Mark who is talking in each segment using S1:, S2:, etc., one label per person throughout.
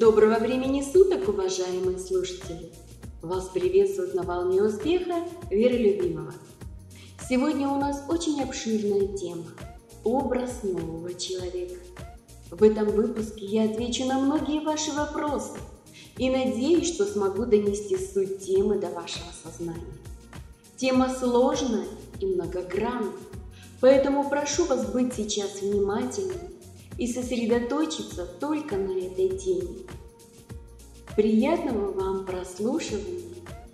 S1: Доброго времени суток, уважаемые слушатели! Вас приветствует на волне успеха Вера Любимова. Сегодня у нас очень обширная тема – образ нового человека. В этом выпуске я отвечу на многие ваши вопросы и надеюсь, что смогу донести суть темы до вашего сознания. Тема сложная и многогранная, поэтому прошу вас быть сейчас внимательными и сосредоточиться только на этой теме. Приятного вам прослушивания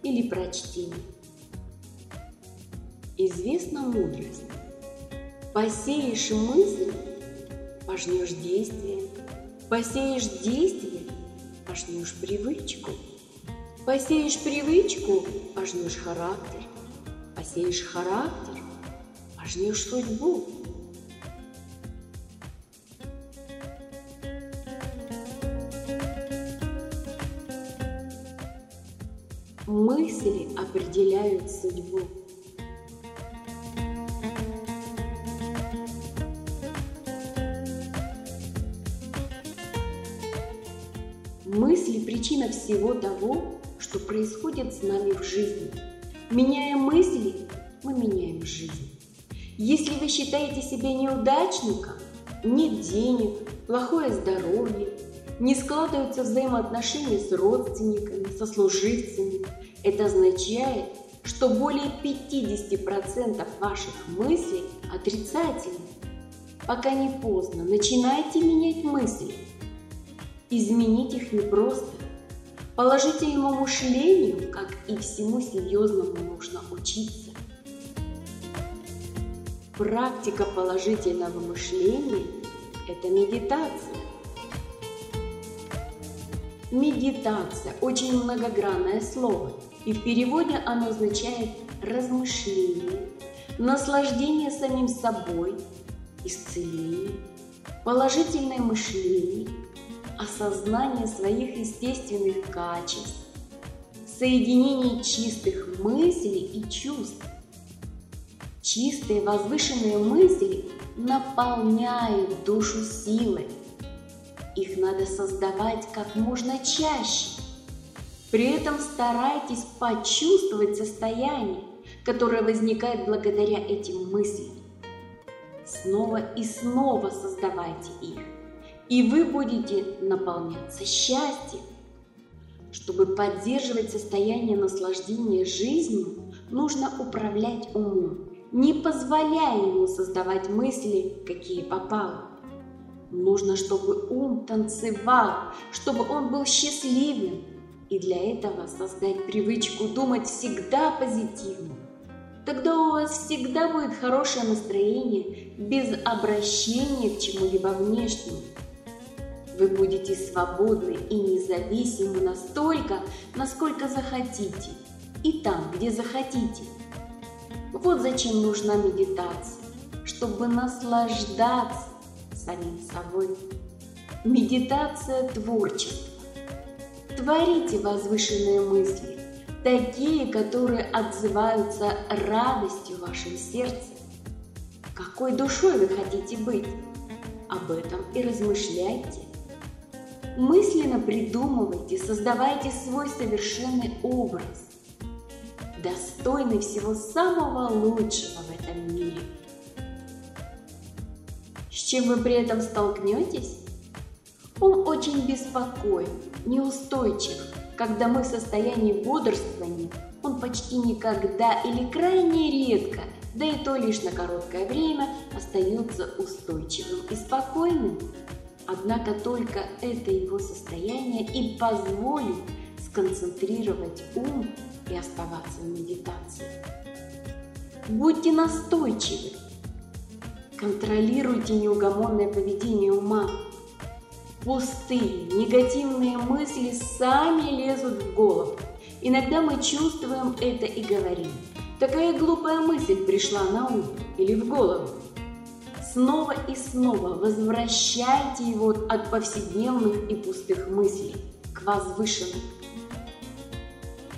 S1: или прочтения. Известна мудрость. Посеешь мысль, пожнешь действие. Посеешь действие, пожнешь привычку. Посеешь привычку, пожнешь характер. Посеешь характер, пожнешь судьбу. Мысли определяют судьбу. Мысли – причина всего того, что происходит с нами в жизни. Меняя мысли, мы меняем жизнь. Если вы считаете себя неудачником, нет денег, плохое здоровье, не складываются взаимоотношения с родственниками, со служивцами. Это означает, что более 50% ваших мыслей отрицательны. Пока не поздно, начинайте менять мысли. Изменить их непросто. Положительному мышлению, как и всему серьезному, нужно учиться. Практика положительного мышления – это медитация. Медитация – очень многогранное слово, и в переводе оно означает размышление, наслаждение самим собой, исцеление, положительное мышление, осознание своих естественных качеств, соединение чистых мыслей и чувств. Чистые возвышенные мысли наполняют душу силой, их надо создавать как можно чаще. При этом старайтесь почувствовать состояние, которое возникает благодаря этим мыслям. Снова и снова создавайте их, и вы будете наполняться счастьем. Чтобы поддерживать состояние наслаждения жизнью, нужно управлять умом, не позволяя ему создавать мысли, какие попало. Нужно, чтобы ум танцевал, чтобы он был счастливым. И для этого создать привычку думать всегда позитивно. Тогда у вас всегда будет хорошее настроение без обращения к чему-либо внешнему. Вы будете свободны и независимы настолько, насколько захотите, и там, где захотите. Вот зачем нужна медитация, чтобы наслаждаться самим собой. Медитация творчества. Творите возвышенные мысли, такие, которые отзываются радостью в вашем сердце. Какой душой вы хотите быть? Об этом и размышляйте. Мысленно придумывайте, создавайте свой совершенный образ, достойный всего самого лучшего в этом мире – чем вы при этом столкнетесь? Он очень беспокоен, неустойчив. Когда мы в состоянии бодрствования, он почти никогда или крайне редко, да и то лишь на короткое время, остается устойчивым и спокойным. Однако только это его состояние и позволит сконцентрировать ум и оставаться в медитации. Будьте настойчивы, Контролируйте неугомонное поведение ума. Пустые, негативные мысли сами лезут в голову. Иногда мы чувствуем это и говорим. Такая глупая мысль пришла на ум или в голову. Снова и снова возвращайте его от повседневных и пустых мыслей к возвышенным.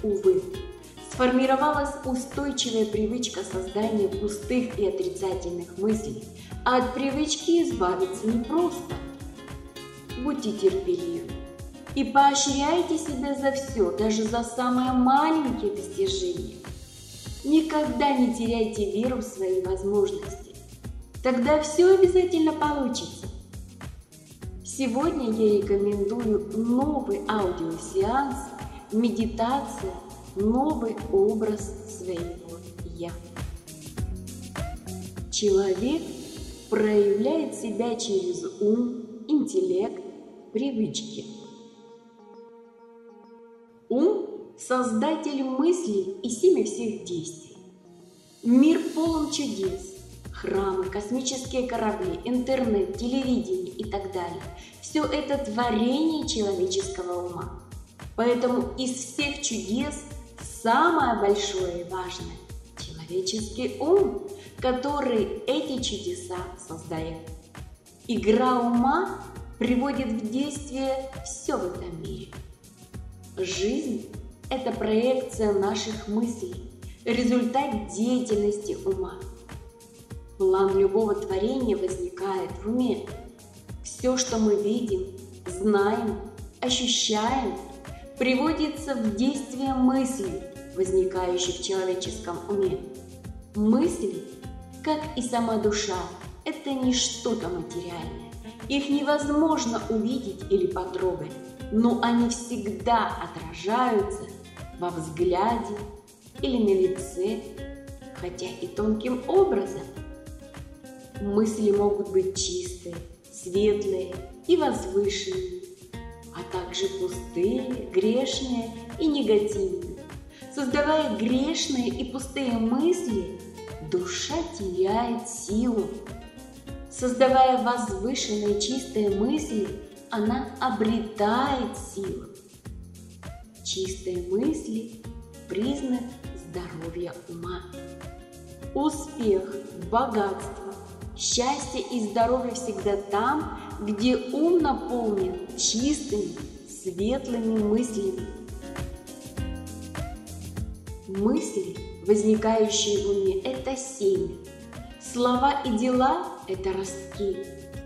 S1: Увы, сформировалась устойчивая привычка создания пустых и отрицательных мыслей, а от привычки избавиться непросто. Будьте терпеливы. и поощряйте себя за все, даже за самые маленькие достижения. Никогда не теряйте веру в свои возможности. Тогда все обязательно получится. Сегодня я рекомендую новый аудиосеанс «Медитация. Новый образ своего Я». Человек проявляет себя через ум, интеллект, привычки. Ум – создатель мыслей и семя всех действий. Мир полон чудес, храмы, космические корабли, интернет, телевидение и так далее. Все это творение человеческого ума. Поэтому из всех чудес самое большое и важное – человеческий ум, который эти чудеса создает. Игра ума приводит в действие все в этом мире. Жизнь – это проекция наших мыслей, результат деятельности ума. План любого творения возникает в уме. Все, что мы видим, знаем, ощущаем, приводится в действие мыслей, возникающих в человеческом уме. Мысли, как и сама душа, это не что-то материальное. Их невозможно увидеть или потрогать, но они всегда отражаются во взгляде или на лице, хотя и тонким образом – Мысли могут быть чистые, светлые и возвышенные, а также пустые, грешные и негативные. Создавая грешные и пустые мысли, душа теряет силу. Создавая возвышенные чистые мысли, она обретает силу. Чистые мысли – признак здоровья ума. Успех, богатство, Счастье и здоровье всегда там, где ум наполнен чистыми, светлыми мыслями. Мысли, возникающие в уме, это семя. Слова и дела – это ростки,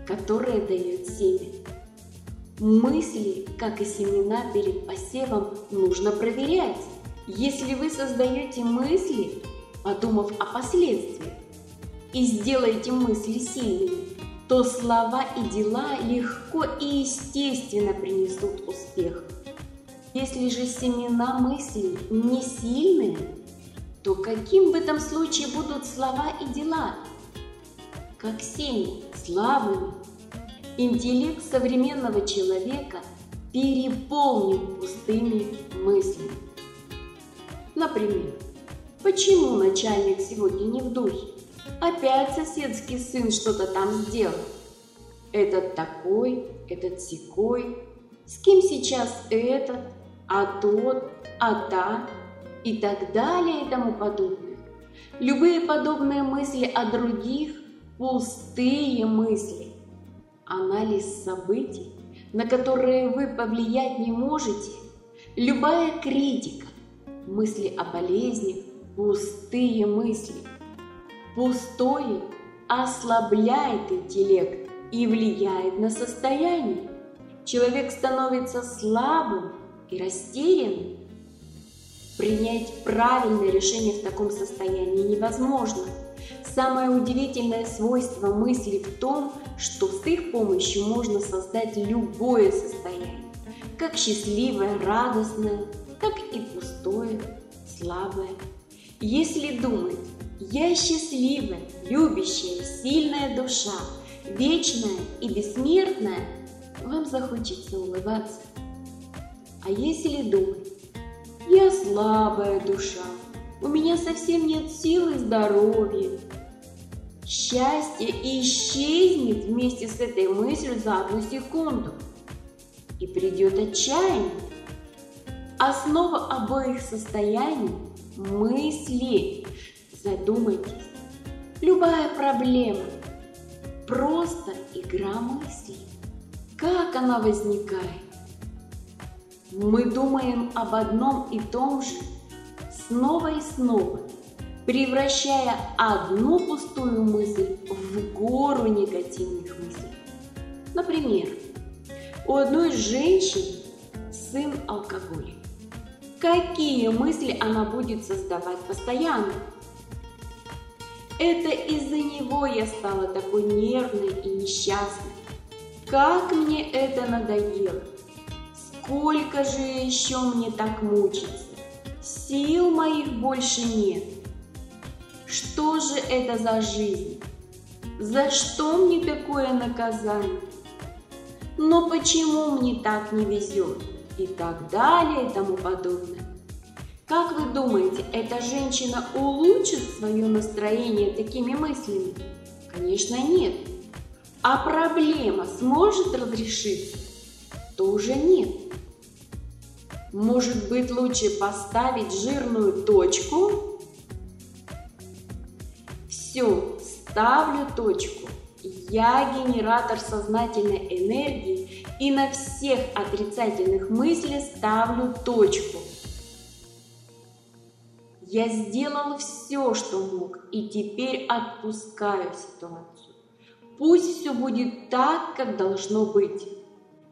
S1: которые дают семя. Мысли, как и семена перед посевом, нужно проверять. Если вы создаете мысли, подумав о последствиях, и сделаете мысли сильными, то слова и дела легко и естественно принесут успех. Если же семена мыслей не сильные, то каким в этом случае будут слова и дела? Как семя, слабыми. Интеллект современного человека переполнен пустыми мыслями. Например, почему начальник сегодня не в духе? Опять соседский сын что-то там сделал. Этот такой, этот секой. С кем сейчас этот, а тот, а та и так далее и тому подобное. Любые подобные мысли о других – пустые мысли. Анализ событий, на которые вы повлиять не можете, любая критика, мысли о болезнях – пустые мысли – Пустое ослабляет интеллект и влияет на состояние. Человек становится слабым и растерянным. Принять правильное решение в таком состоянии невозможно. Самое удивительное свойство мысли в том, что с их помощью можно создать любое состояние, как счастливое, радостное, так и пустое, слабое. Если думать, я счастливая, любящая, сильная душа, вечная и бессмертная, вам захочется улыбаться. А если думать, я слабая душа, у меня совсем нет сил и здоровья, счастье исчезнет вместе с этой мыслью за одну секунду. И придет отчаяние. Основа обоих состояний – мысли. Задумайтесь, любая проблема – просто игра мыслей. Как она возникает? Мы думаем об одном и том же снова и снова, превращая одну пустую мысль в гору негативных мыслей. Например, у одной женщины сын алкоголик. Какие мысли она будет создавать постоянно? Это из-за него я стала такой нервной и несчастной. Как мне это надоело! Сколько же еще мне так мучиться? Сил моих больше нет. Что же это за жизнь? За что мне такое наказание? Но почему мне так не везет? И так далее и тому подобное. Как вы думаете, эта женщина улучшит свое настроение такими мыслями? Конечно, нет. А проблема сможет разрешиться? Тоже нет. Может быть, лучше поставить жирную точку? Все, ставлю точку. Я генератор сознательной энергии и на всех отрицательных мыслях ставлю точку. Я сделал все, что мог, и теперь отпускаю ситуацию. Пусть все будет так, как должно быть.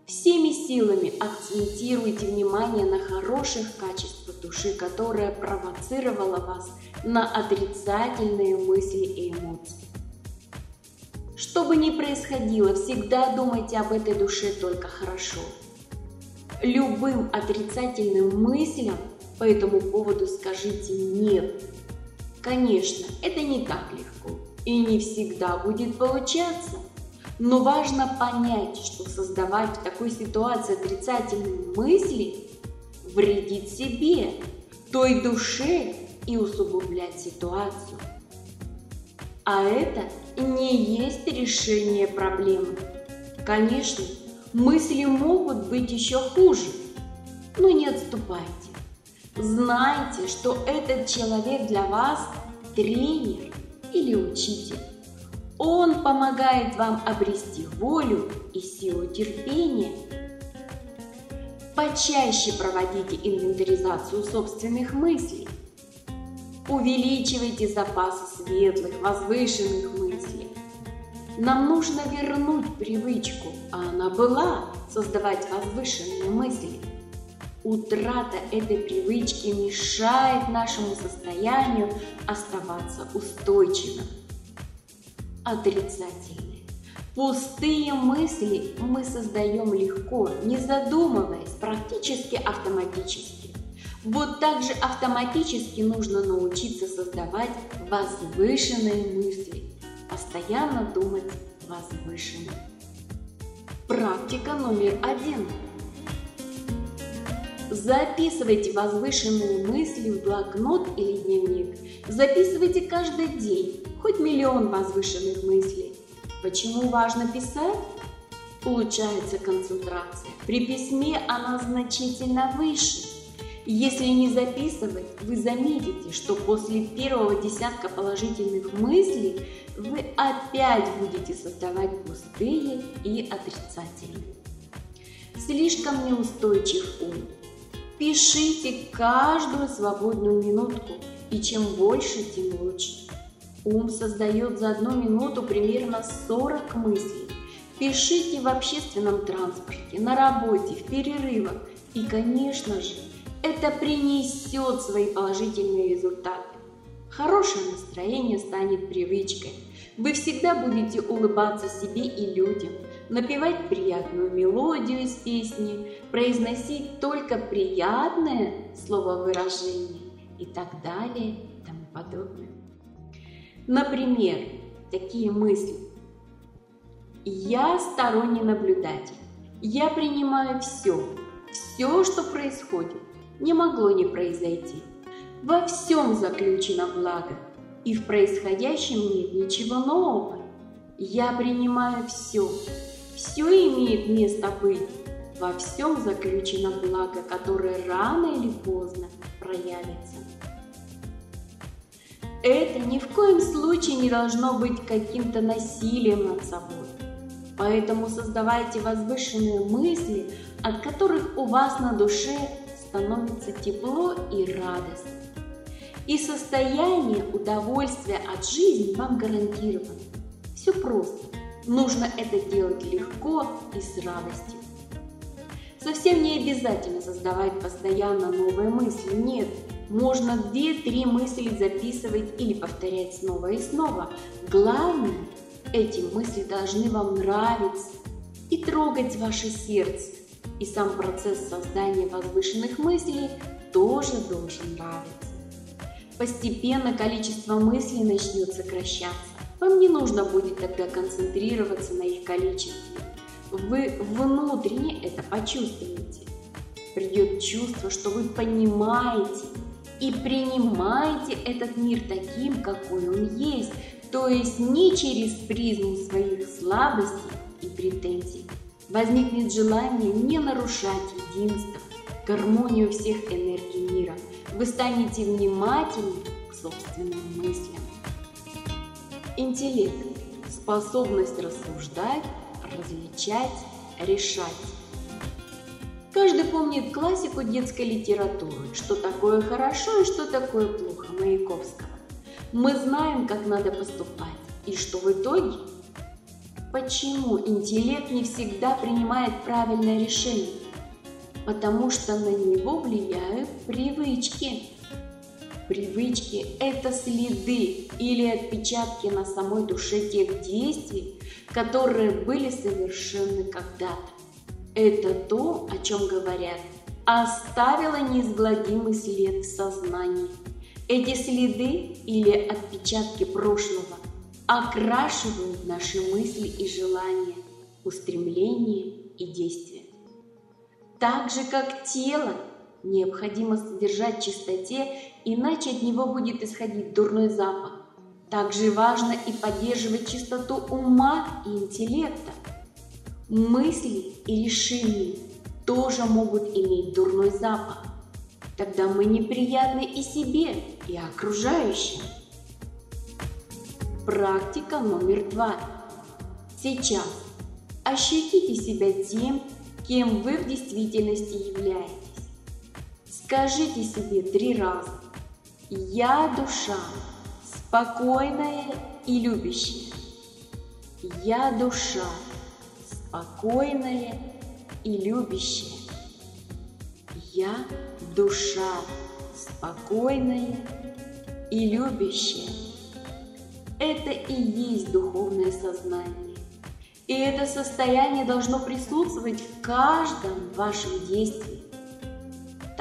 S1: Всеми силами акцентируйте внимание на хороших качествах души, которая провоцировала вас на отрицательные мысли и эмоции. Что бы ни происходило, всегда думайте об этой душе только хорошо. Любым отрицательным мыслям по этому поводу скажите «нет». Конечно, это не так легко и не всегда будет получаться, но важно понять, что создавать в такой ситуации отрицательные мысли вредит себе, той душе и усугублять ситуацию. А это не есть решение проблемы. Конечно, мысли могут быть еще хуже, но не отступайте. Знайте, что этот человек для вас тренер или учитель. Он помогает вам обрести волю и силу терпения. Почаще проводите инвентаризацию собственных мыслей. Увеличивайте запасы светлых, возвышенных мыслей. Нам нужно вернуть привычку, а она была, создавать возвышенные мысли – Утрата этой привычки мешает нашему состоянию оставаться устойчивым. Отрицательные. Пустые мысли мы создаем легко, не задумываясь, практически автоматически. Вот так же автоматически нужно научиться создавать возвышенные мысли, постоянно думать возвышенно. Практика номер один – Записывайте возвышенные мысли в блокнот или дневник. Записывайте каждый день, хоть миллион возвышенных мыслей. Почему важно писать? Улучшается концентрация. При письме она значительно выше. Если не записывать, вы заметите, что после первого десятка положительных мыслей вы опять будете создавать пустые и отрицательные. Слишком неустойчив ум. Пишите каждую свободную минутку, и чем больше, тем лучше. Ум создает за одну минуту примерно 40 мыслей. Пишите в общественном транспорте, на работе, в перерывах. И, конечно же, это принесет свои положительные результаты. Хорошее настроение станет привычкой. Вы всегда будете улыбаться себе и людям – напевать приятную мелодию из песни, произносить только приятное слововыражение и так далее и тому подобное. Например, такие мысли. Я сторонний наблюдатель. Я принимаю все. Все, что происходит, не могло не произойти. Во всем заключено благо, и в происходящем нет ничего нового. Я принимаю все, все имеет место быть. Во всем заключено благо, которое рано или поздно проявится. Это ни в коем случае не должно быть каким-то насилием над собой. Поэтому создавайте возвышенные мысли, от которых у вас на душе становится тепло и радость. И состояние удовольствия от жизни вам гарантировано. Все просто. Нужно это делать легко и с радостью. Совсем не обязательно создавать постоянно новые мысли. Нет, можно две-три мысли записывать или повторять снова и снова. Главное, эти мысли должны вам нравиться и трогать ваше сердце. И сам процесс создания возвышенных мыслей тоже должен нравиться. Постепенно количество мыслей начнет сокращаться. Вам не нужно будет тогда концентрироваться на их количестве. Вы внутренне это почувствуете. Придет чувство, что вы понимаете и принимаете этот мир таким, какой он есть, то есть не через призму своих слабостей и претензий. Возникнет желание не нарушать единство, гармонию всех энергий мира. Вы станете внимательны к собственным мыслям. Интеллект – способность рассуждать, различать, решать. Каждый помнит классику детской литературы, что такое хорошо и что такое плохо Маяковского. Мы знаем, как надо поступать, и что в итоге? Почему интеллект не всегда принимает правильное решение? Потому что на него влияют привычки. Привычки – это следы или отпечатки на самой душе тех действий, которые были совершены когда-то. Это то, о чем говорят, оставило неизгладимый след в сознании. Эти следы или отпечатки прошлого окрашивают наши мысли и желания, устремления и действия. Так же, как тело необходимо содержать в чистоте, иначе от него будет исходить дурной запах. Также важно и поддерживать чистоту ума и интеллекта. Мысли и решения тоже могут иметь дурной запах. Тогда мы неприятны и себе, и окружающим. Практика номер два. Сейчас ощутите себя тем, кем вы в действительности являетесь. Скажите себе три раза «Я душа, спокойная и любящая». «Я душа, спокойная и любящая». «Я душа, спокойная и любящая». Это и есть духовное сознание. И это состояние должно присутствовать в каждом вашем действии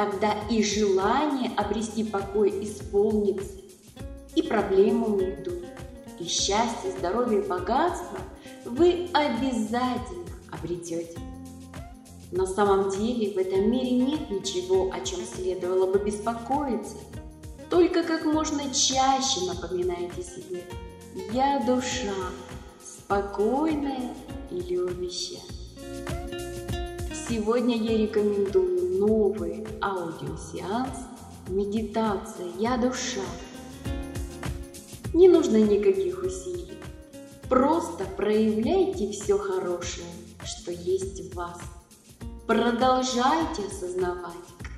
S1: тогда и желание обрести покой исполнится, и проблемы уйдут, и счастье, здоровье, богатство вы обязательно обретете. На самом деле в этом мире нет ничего, о чем следовало бы беспокоиться. Только как можно чаще напоминайте себе «Я душа, спокойная и любящая». Сегодня я рекомендую новый аудиосеанс «Медитация. Я душа». Не нужно никаких усилий. Просто проявляйте все хорошее, что есть в вас. Продолжайте осознавать,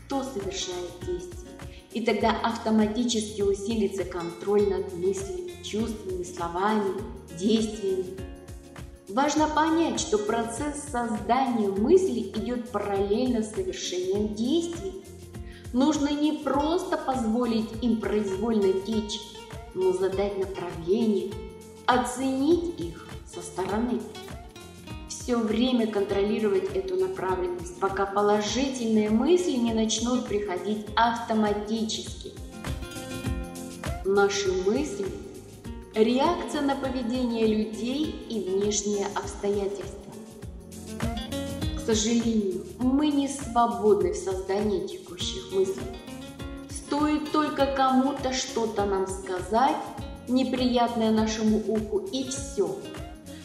S1: кто совершает действие, и тогда автоматически усилится контроль над мыслями, чувствами, словами, действиями Важно понять, что процесс создания мысли идет параллельно с совершением действий. Нужно не просто позволить им произвольно течь, но задать направление, оценить их со стороны. Все время контролировать эту направленность, пока положительные мысли не начнут приходить автоматически. Наши мысли Реакция на поведение людей и внешние обстоятельства. К сожалению, мы не свободны в создании текущих мыслей. Стоит только кому-то что-то нам сказать, неприятное нашему уху, и все.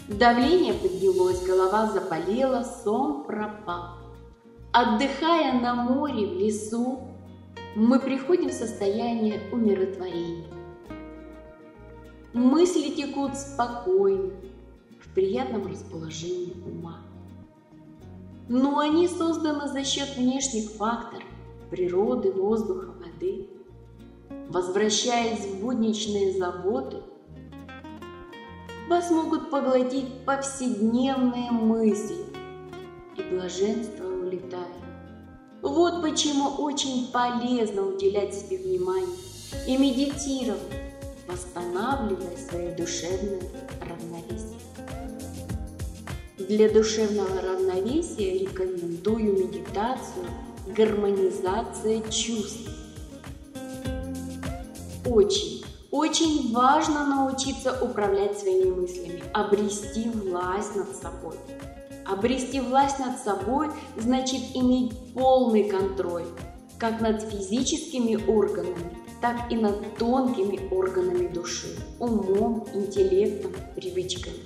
S1: Давление поднялось, голова заболела, сон пропал. Отдыхая на море, в лесу, мы приходим в состояние умиротворения. Мысли текут спокойно, в приятном расположении ума. Но они созданы за счет внешних факторов – природы, воздуха, воды. Возвращаясь в будничные заботы, вас могут поглотить повседневные мысли, и блаженство улетает. Вот почему очень полезно уделять себе внимание и медитировать, восстанавливая свое душевное равновесие. Для душевного равновесия рекомендую медитацию гармонизация чувств. Очень, очень важно научиться управлять своими мыслями, обрести власть над собой. Обрести власть над собой значит иметь полный контроль как над физическими органами, так и над тонкими органами души, умом, интеллектом, привычками.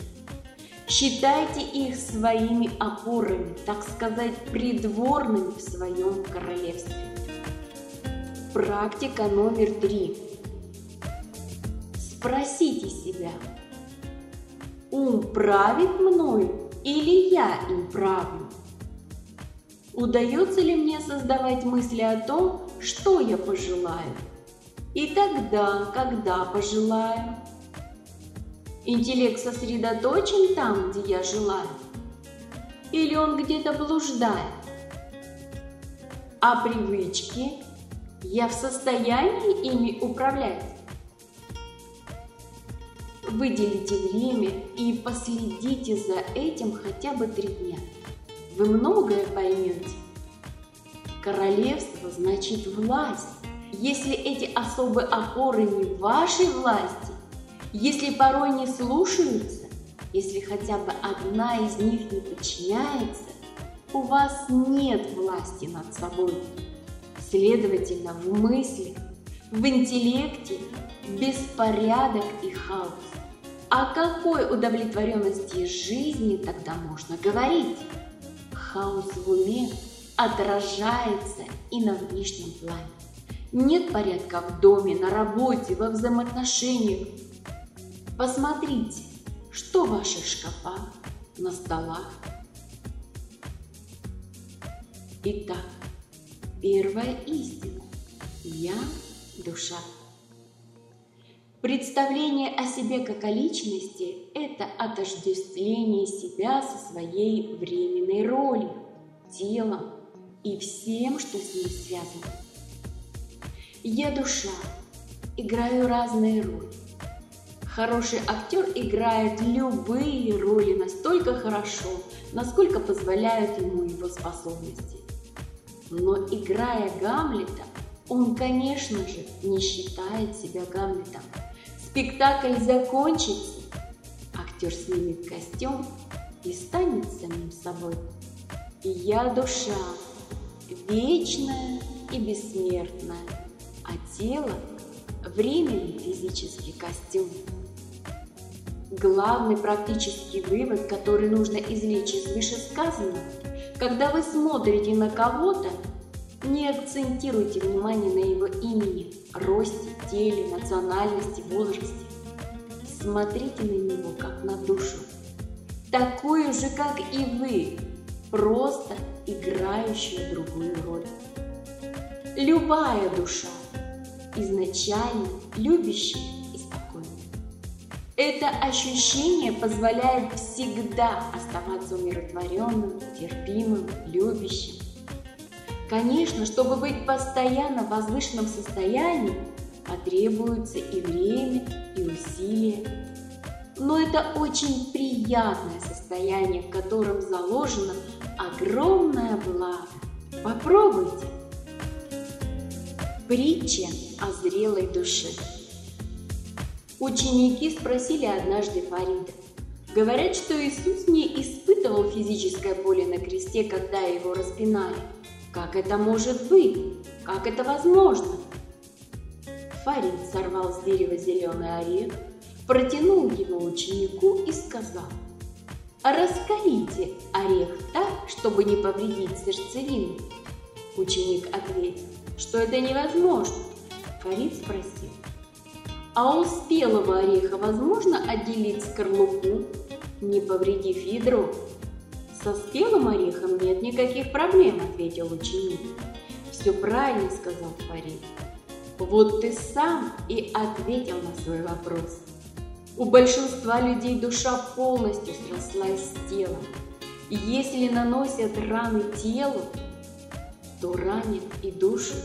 S1: Считайте их своими опорами, так сказать, придворными в своем королевстве. Практика номер три. Спросите себя, ум правит мною или я им правлю? Удается ли мне создавать мысли о том, что я пожелаю? И тогда, когда пожелаю. Интеллект сосредоточен там, где я желаю? Или он где-то блуждает? А привычки? Я в состоянии ими управлять? Выделите время и последите за этим хотя бы три дня. Вы многое поймете. Королевство значит власть. Если эти особые опоры не вашей власти, если порой не слушаются, если хотя бы одна из них не подчиняется, у вас нет власти над собой. Следовательно, в мысли, в интеллекте беспорядок и хаос. О какой удовлетворенности жизни тогда можно говорить? Хаос в уме отражается и на внешнем плане. Нет порядка в доме, на работе, во взаимоотношениях. Посмотрите, что в ваших шкафах, на столах. Итак, первая истина. Я – душа. Представление о себе как о личности – это отождествление себя со своей временной ролью, телом и всем, что с ней связано. Я душа, играю разные роли. Хороший актер играет любые роли настолько хорошо, насколько позволяют ему его способности. Но играя Гамлета, он, конечно же, не считает себя Гамлетом – Спектакль закончится, актер снимет костюм и станет самим собой. И я душа, вечная и бессмертная, а тело – временный физический костюм. Главный практический вывод, который нужно извлечь из вышесказанного, когда вы смотрите на кого-то, не акцентируйте внимание на его имени, росте, теле, национальности, возрасте. Смотрите на него как на душу, такую же, как и вы, просто играющую другую роль. Любая душа изначально любящая и спокойная. Это ощущение позволяет всегда оставаться умиротворенным, терпимым, любящим, Конечно, чтобы быть постоянно в возвышенном состоянии, потребуется и время, и усилия. Но это очень приятное состояние, в котором заложено огромное благо. Попробуйте. Притча о зрелой душе. Ученики спросили однажды Фарида. Говорят, что Иисус не испытывал физическое боль на кресте, когда его распинали – как это может быть? Как это возможно? Фарид сорвал с дерева зеленый орех, протянул его ученику и сказал, «Раскалите орех так, чтобы не повредить сердцевину». Ученик ответил, что это невозможно. Фарид спросил, «А у спелого ореха возможно отделить скорлупу, не повредив ядро?» «Со спелым орехом нет никаких проблем», – ответил ученик. «Все правильно», – сказал Фарид. «Вот ты сам и ответил на свой вопрос. У большинства людей душа полностью срослась с телом. И если наносят раны телу, то ранит и душу.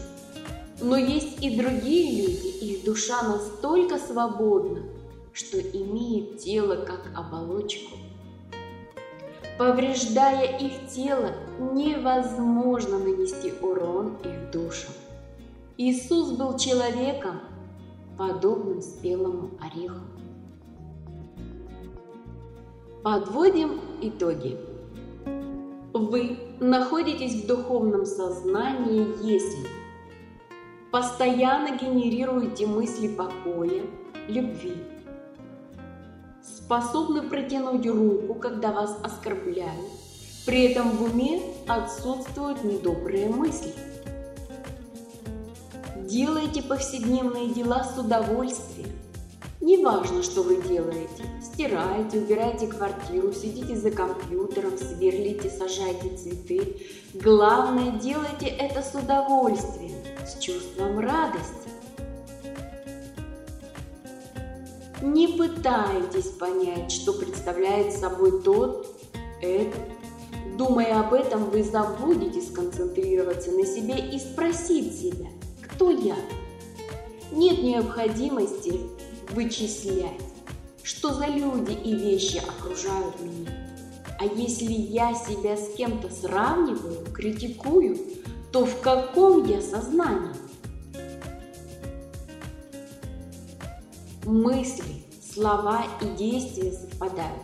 S1: Но есть и другие люди, их душа настолько свободна, что имеет тело как оболочку. Повреждая их тело, невозможно нанести урон их душам. Иисус был человеком, подобным спелому ореху. Подводим итоги. Вы находитесь в духовном сознании, если постоянно генерируете мысли покоя, любви, способны протянуть руку, когда вас оскорбляют, при этом в уме отсутствуют недобрые мысли. Делайте повседневные дела с удовольствием. Неважно, что вы делаете. Стираете, убираете квартиру, сидите за компьютером, сверлите, сажаете цветы. Главное, делайте это с удовольствием, с чувством радости. Не пытайтесь понять, что представляет собой тот, этот. Думая об этом, вы забудете сконцентрироваться на себе и спросить себя, кто я. Нет необходимости вычислять, что за люди и вещи окружают меня. А если я себя с кем-то сравниваю, критикую, то в каком я сознании? Мысли, слова и действия совпадают.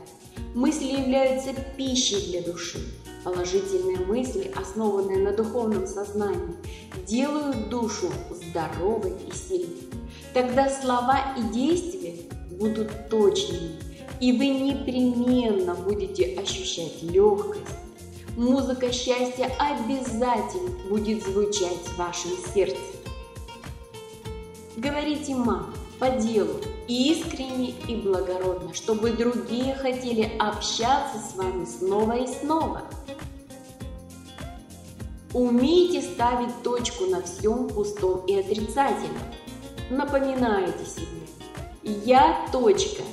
S1: Мысли являются пищей для души. Положительные мысли, основанные на духовном сознании, делают душу здоровой и сильной. Тогда слова и действия будут точными, и вы непременно будете ощущать легкость. Музыка счастья обязательно будет звучать в вашем сердце. Говорите «мама», по делу, искренне и благородно, чтобы другие хотели общаться с вами снова и снова. Умейте ставить точку на всем пустом и отрицательном. Напоминайте себе «Я точка»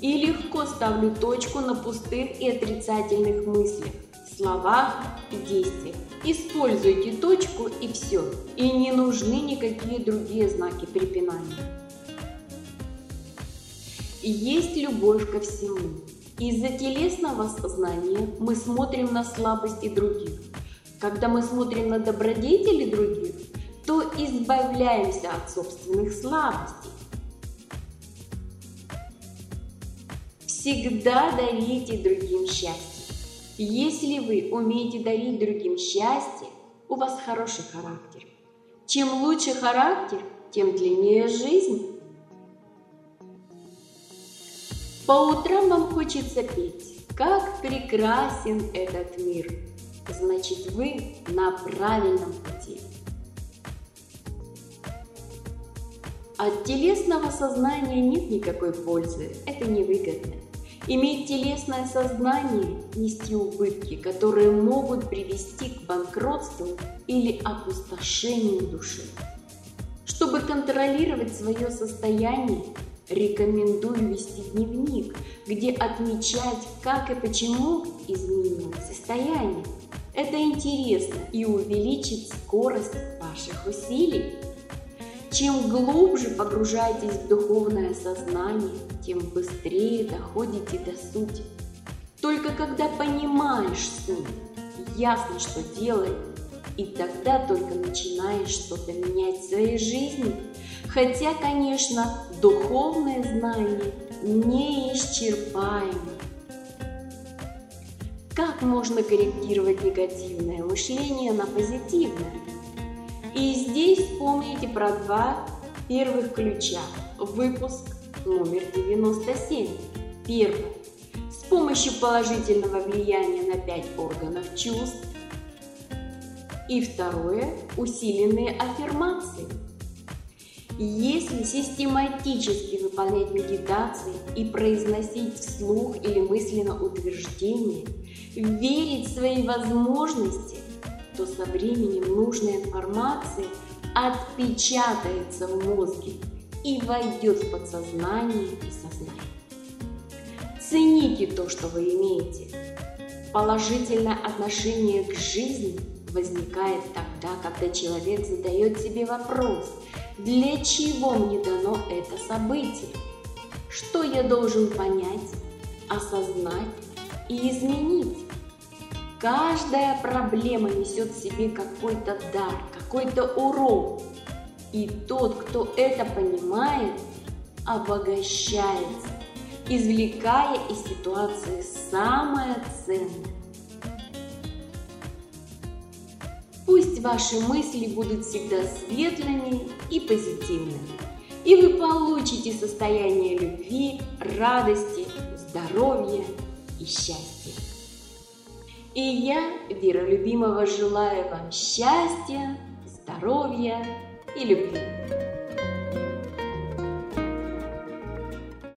S1: и легко ставлю точку на пустых и отрицательных мыслях, словах и действиях. Используйте точку и все, и не нужны никакие другие знаки препинания есть любовь ко всему. Из-за телесного сознания мы смотрим на слабости других. Когда мы смотрим на добродетели других, то избавляемся от собственных слабостей. Всегда дарите другим счастье. Если вы умеете дарить другим счастье, у вас хороший характер. Чем лучше характер, тем длиннее жизнь. По утрам вам хочется петь. Как прекрасен этот мир! Значит, вы на правильном пути. От телесного сознания нет никакой пользы, это невыгодно. Иметь телесное сознание, нести убытки, которые могут привести к банкротству или опустошению души. Чтобы контролировать свое состояние, Рекомендую вести дневник, где отмечать, как и почему изменилось состояние. Это интересно и увеличит скорость ваших усилий. Чем глубже погружаетесь в духовное сознание, тем быстрее доходите до сути. Только когда понимаешь суть, ясно, что делать, и тогда только начинаешь что-то менять в своей жизни. Хотя, конечно, духовное знание неисчерпаемо. Как можно корректировать негативное мышление на позитивное? И здесь помните про два первых ключа. Выпуск номер 97. Первое. С помощью положительного влияния на пять органов чувств и второе – усиленные аффирмации. Если систематически выполнять медитации и произносить вслух или мысленно утверждение, верить в свои возможности, то со временем нужная информация отпечатается в мозге и войдет в подсознание и сознание. Цените то, что вы имеете. Положительное отношение к жизни – возникает тогда, когда человек задает себе вопрос, для чего мне дано это событие? Что я должен понять, осознать и изменить? Каждая проблема несет в себе какой-то дар, какой-то урок. И тот, кто это понимает, обогащается, извлекая из ситуации самое ценное. Пусть ваши мысли будут всегда светлыми и позитивными, и вы получите состояние любви, радости, здоровья и счастья. И я, Вера Любимого, желаю вам счастья, здоровья и любви.